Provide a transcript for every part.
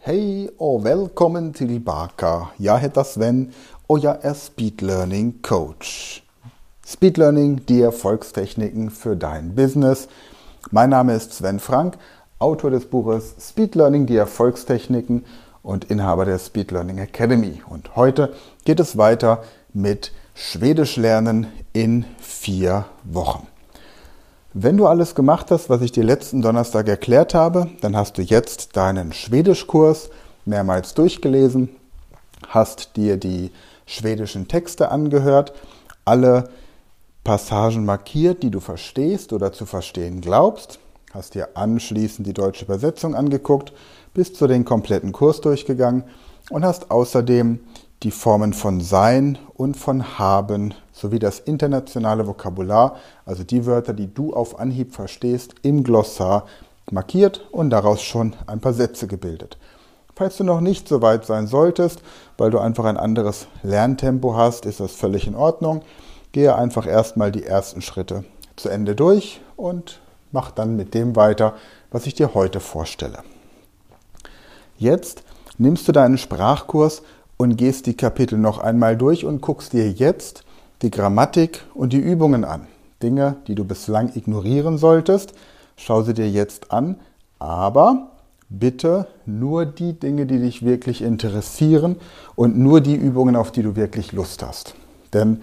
Hej och välkommen tillbaka. Jag heter Sven och jag är Speed Learning Coach. Speed Learning, die Erfolgstechniken für dein Business. Mein Name ist Sven Frank, Autor des Buches Speed Learning, die Erfolgstechniken und Inhaber der Speed Learning Academy. Und heute geht es weiter mit Schwedisch lernen in vier Wochen. Wenn du alles gemacht hast, was ich dir letzten Donnerstag erklärt habe, dann hast du jetzt deinen Schwedischkurs mehrmals durchgelesen, hast dir die schwedischen Texte angehört, alle Passagen markiert, die du verstehst oder zu verstehen glaubst, hast dir anschließend die deutsche Übersetzung angeguckt, bist zu den kompletten Kurs durchgegangen und hast außerdem die Formen von Sein und von Haben sowie das internationale Vokabular, also die Wörter, die du auf Anhieb verstehst, im Glossar markiert und daraus schon ein paar Sätze gebildet. Falls du noch nicht so weit sein solltest, weil du einfach ein anderes Lerntempo hast, ist das völlig in Ordnung. Gehe einfach erstmal die ersten Schritte zu Ende durch und mach dann mit dem weiter, was ich dir heute vorstelle. Jetzt nimmst du deinen Sprachkurs und gehst die Kapitel noch einmal durch und guckst dir jetzt die Grammatik und die Übungen an. Dinge, die du bislang ignorieren solltest, schau sie dir jetzt an, aber bitte nur die Dinge, die dich wirklich interessieren und nur die Übungen, auf die du wirklich Lust hast. Denn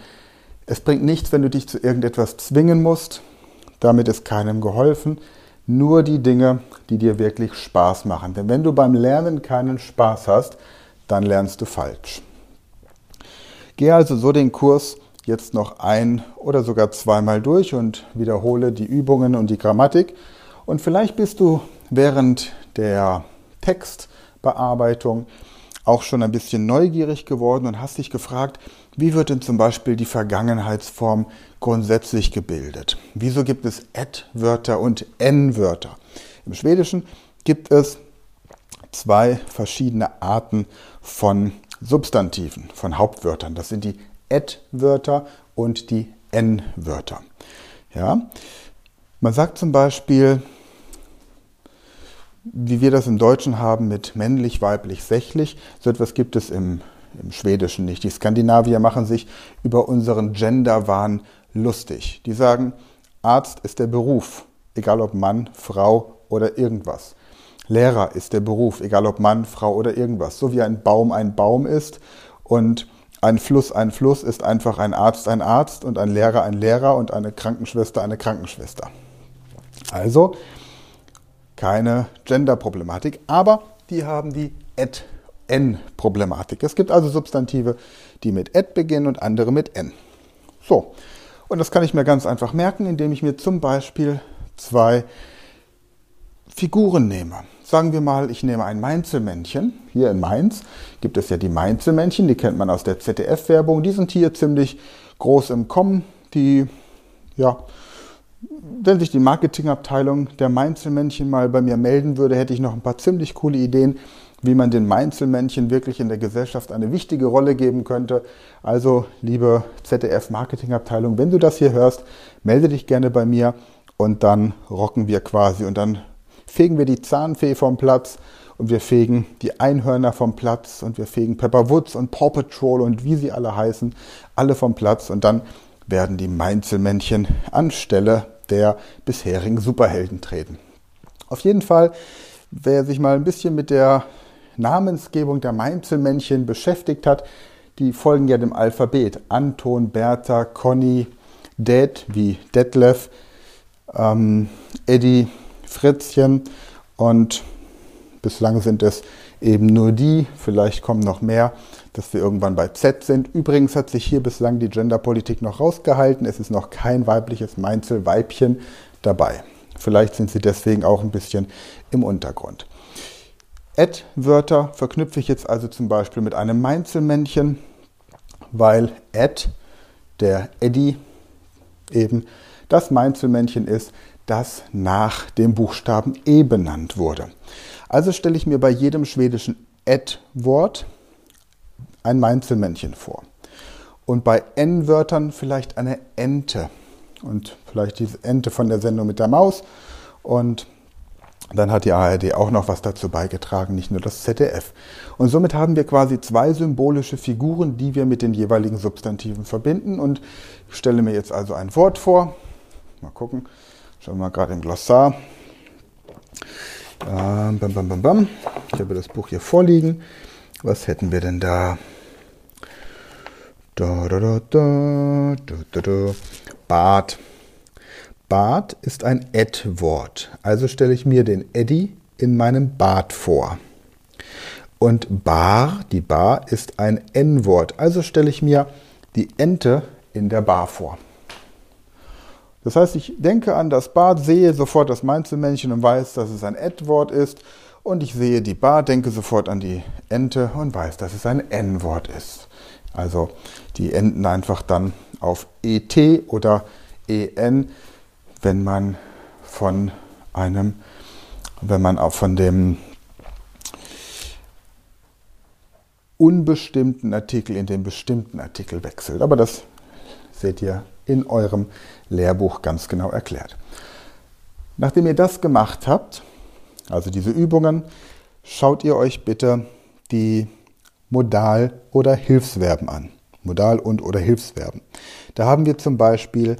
es bringt nichts, wenn du dich zu irgendetwas zwingen musst. Damit ist keinem geholfen. Nur die Dinge, die dir wirklich Spaß machen. Denn wenn du beim Lernen keinen Spaß hast, dann lernst du falsch. Gehe also so den Kurs jetzt noch ein oder sogar zweimal durch und wiederhole die Übungen und die Grammatik. Und vielleicht bist du während der Textbearbeitung auch schon ein bisschen neugierig geworden und hast dich gefragt, wie wird denn zum Beispiel die Vergangenheitsform grundsätzlich gebildet? Wieso gibt es Et-Wörter und N-Wörter? Im Schwedischen gibt es zwei verschiedene Arten von Substantiven, von Hauptwörtern. Das sind die Et-Wörter und die N-Wörter. Ja? Man sagt zum Beispiel, wie wir das im Deutschen haben mit männlich, weiblich, sächlich, so etwas gibt es im, im Schwedischen nicht. Die Skandinavier machen sich über unseren Genderwahn lustig. Die sagen, Arzt ist der Beruf, egal ob Mann, Frau oder irgendwas. Lehrer ist der Beruf, egal ob Mann, Frau oder irgendwas. So wie ein Baum ein Baum ist und ein Fluss ein Fluss ist einfach ein Arzt ein Arzt und ein Lehrer ein Lehrer und eine Krankenschwester eine Krankenschwester. Also keine Gender-Problematik, aber die haben die Et-N-Problematik. Es gibt also Substantive, die mit Et beginnen und andere mit N. So, und das kann ich mir ganz einfach merken, indem ich mir zum Beispiel zwei Figuren nehme. Sagen wir mal, ich nehme ein Mainzelmännchen. Hier in Mainz gibt es ja die Mainzelmännchen, die kennt man aus der ZDF-Werbung. Die sind hier ziemlich groß im Kommen. Die, ja, wenn sich die Marketingabteilung der Mainzelmännchen mal bei mir melden würde, hätte ich noch ein paar ziemlich coole Ideen, wie man den Mainzelmännchen wirklich in der Gesellschaft eine wichtige Rolle geben könnte. Also, liebe ZDF-Marketingabteilung, wenn du das hier hörst, melde dich gerne bei mir und dann rocken wir quasi und dann fegen wir die Zahnfee vom Platz und wir fegen die Einhörner vom Platz und wir fegen Pepper Woods und Paw Patrol und wie sie alle heißen, alle vom Platz und dann werden die Mainzelmännchen anstelle der bisherigen Superhelden treten. Auf jeden Fall, wer sich mal ein bisschen mit der Namensgebung der Mainzelmännchen beschäftigt hat, die folgen ja dem Alphabet. Anton, Bertha, Conny, Dad wie Detlef, ähm, Eddie, Fritzchen und bislang sind es eben nur die, vielleicht kommen noch mehr, dass wir irgendwann bei Z sind. Übrigens hat sich hier bislang die Genderpolitik noch rausgehalten. Es ist noch kein weibliches Meinzelweibchen dabei. Vielleicht sind sie deswegen auch ein bisschen im Untergrund. Add-Wörter verknüpfe ich jetzt also zum Beispiel mit einem Meinzelmännchen, weil Add, der Eddie, eben das Meinzelmännchen ist, das nach dem Buchstaben E benannt wurde. Also stelle ich mir bei jedem schwedischen Add-Wort ein Meinzelmännchen vor. Und bei N-Wörtern vielleicht eine Ente. Und vielleicht diese Ente von der Sendung mit der Maus. Und dann hat die ARD auch noch was dazu beigetragen, nicht nur das ZDF. Und somit haben wir quasi zwei symbolische Figuren, die wir mit den jeweiligen Substantiven verbinden. Und ich stelle mir jetzt also ein Wort vor. Mal gucken. Schauen wir mal gerade im Glossar. Ähm, bam, bam, bam, bam. Ich habe das Buch hier vorliegen. Was hätten wir denn da? Da, da, da, da, da, da. Bad. Bad ist ein Ed-Wort. Also stelle ich mir den Eddy in meinem Bad vor. Und Bar, die Bar, ist ein N-Wort. Also stelle ich mir die Ente in der Bar vor. Das heißt, ich denke an das Bad, sehe sofort das Mainzelmännchen und weiß, dass es ein Ed-Wort ist. Und ich sehe die Bar, denke sofort an die Ente und weiß, dass es ein N-Wort ist. Also die enden einfach dann auf ET oder EN, wenn man von einem, wenn man auch von dem unbestimmten Artikel in den bestimmten Artikel wechselt. Aber das seht ihr in eurem Lehrbuch ganz genau erklärt. Nachdem ihr das gemacht habt, also diese Übungen, schaut ihr euch bitte die Modal- oder Hilfsverben an. Modal- und oder Hilfsverben. Da haben wir zum Beispiel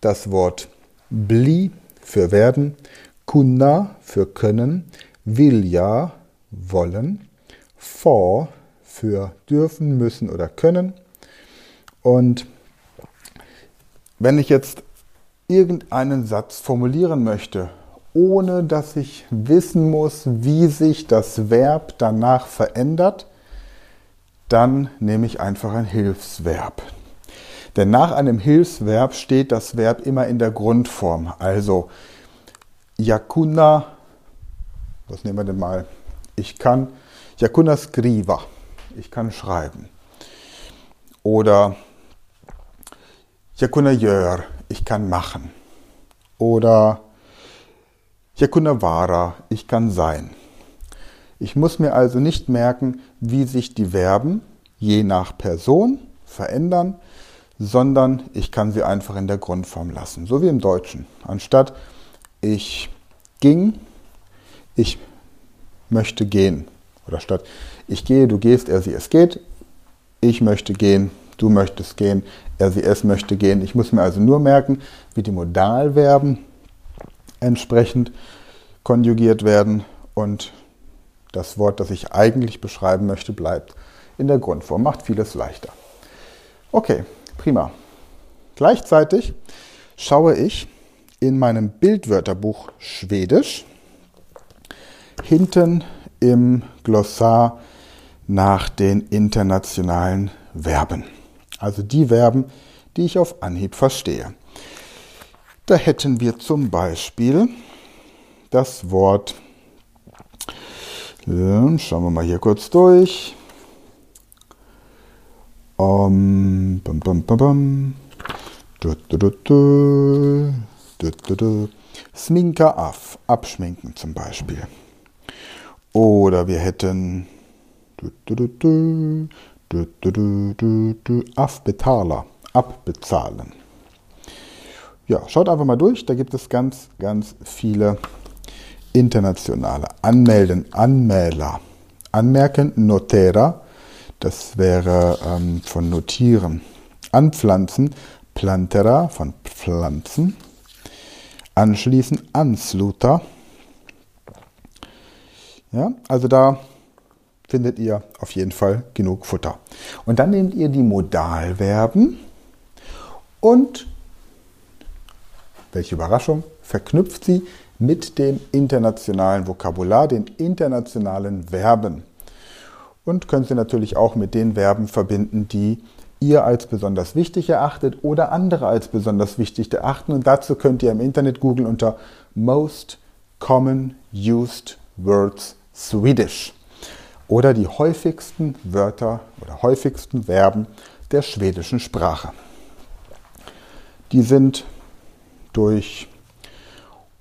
das Wort bli für werden, kunna für können, vilja wollen, for für dürfen, müssen oder können und wenn ich jetzt irgendeinen Satz formulieren möchte, ohne dass ich wissen muss, wie sich das Verb danach verändert, dann nehme ich einfach ein Hilfsverb. Denn nach einem Hilfsverb steht das Verb immer in der Grundform. Also Yakuna, was nehmen wir denn mal? Ich kann Yakuna skriva, ich kann schreiben. Oder gör, ich kann machen. Oder jag kunna vara, ich kann sein. Ich muss mir also nicht merken, wie sich die Verben je nach Person verändern, sondern ich kann sie einfach in der Grundform lassen, so wie im Deutschen. Anstatt ich ging, ich möchte gehen. Oder statt ich gehe, du gehst, er, sie, es geht, ich möchte gehen, du möchtest gehen, er, sie, es möchte gehen. Ich muss mir also nur merken, wie die Modalverben entsprechend konjugiert werden und das Wort, das ich eigentlich beschreiben möchte, bleibt in der Grundform. Macht vieles leichter. Okay, prima. Gleichzeitig schaue ich in meinem Bildwörterbuch Schwedisch hinten im Glossar nach den internationalen Verben. Also die Verben, die ich auf Anhieb verstehe. Da hätten wir zum Beispiel das Wort, schauen wir mal hier kurz durch. Um, bum, bum, bum. Du, du, du. Sminka af, abschminken zum Beispiel. Oder wir hätten du, du, du, Afbetaler, abbezahlen. Ja, schaut einfach mal durch, da gibt es ganz, ganz viele internationale. Anmelden, Anmäler. Anmerken, Notera, das wäre ähm, von notieren. Anpflanzen, Plantera, von Pflanzen. Anschließen, Ansluter. Ja, also da findet ihr auf jeden Fall genug Futter. Und dann nehmt ihr die Modalverben und, welche Überraschung, verknüpft sie mit dem internationalen Vokabular, den internationalen Verben. Und könnt sie natürlich auch mit den Verben verbinden, die ihr als besonders wichtig erachtet oder andere als besonders wichtig erachten. Und dazu könnt ihr im Internet googeln unter Most Common Used Words Swedish. Oder die häufigsten Wörter oder häufigsten Verben der schwedischen Sprache. Die sind durch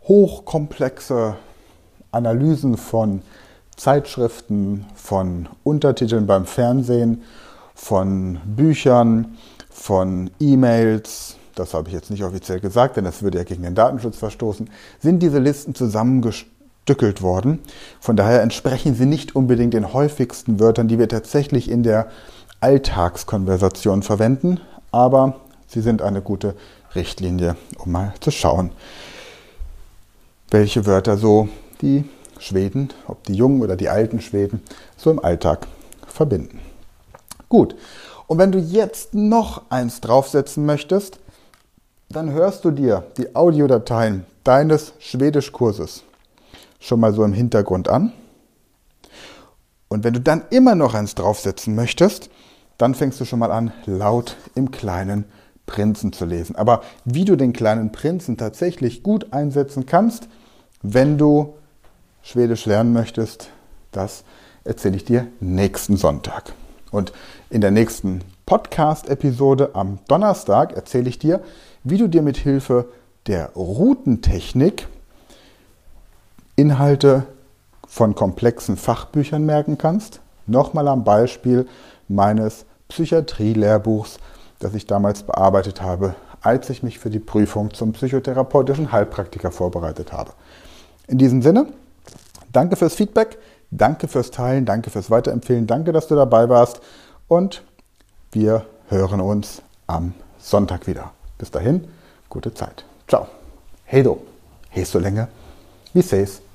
hochkomplexe Analysen von Zeitschriften, von Untertiteln beim Fernsehen, von Büchern, von E-Mails, das habe ich jetzt nicht offiziell gesagt, denn das würde ja gegen den Datenschutz verstoßen, sind diese Listen zusammengestückelt worden. Von daher entsprechen sie nicht unbedingt den häufigsten Wörtern, die wir tatsächlich in der Alltagskonversation verwenden, aber sie sind eine gute Richtlinie, um mal zu schauen, welche Wörter so die Schweden, ob die jungen oder die alten Schweden, so im Alltag verbinden. Gut, und wenn du jetzt noch eins draufsetzen möchtest, dann hörst du dir die Audiodateien deines Schwedischkurses schon mal so im Hintergrund an. Und wenn du dann immer noch eins draufsetzen möchtest, dann fängst du schon mal an, laut im kleinen Prinzen zu lesen. Aber wie du den kleinen Prinzen tatsächlich gut einsetzen kannst, wenn du Schwedisch lernen möchtest, das erzähle ich dir nächsten Sonntag. Und in der nächsten Podcast-Episode am Donnerstag erzähle ich dir, wie du dir mit Hilfe der Routentechnik Inhalte von komplexen Fachbüchern merken kannst. Nochmal am Beispiel meines Psychiatrie-Lehrbuchs, das ich damals bearbeitet habe, als ich mich für die Prüfung zum psychotherapeutischen Heilpraktiker vorbereitet habe. In diesem Sinne, danke fürs Feedback, danke fürs Teilen, danke fürs Weiterempfehlen, danke, dass du dabei warst und wir hören uns am Sonntag wieder. Bis dahin, gute Zeit. Ciao. Hej då. Hej så länge. Vi ses,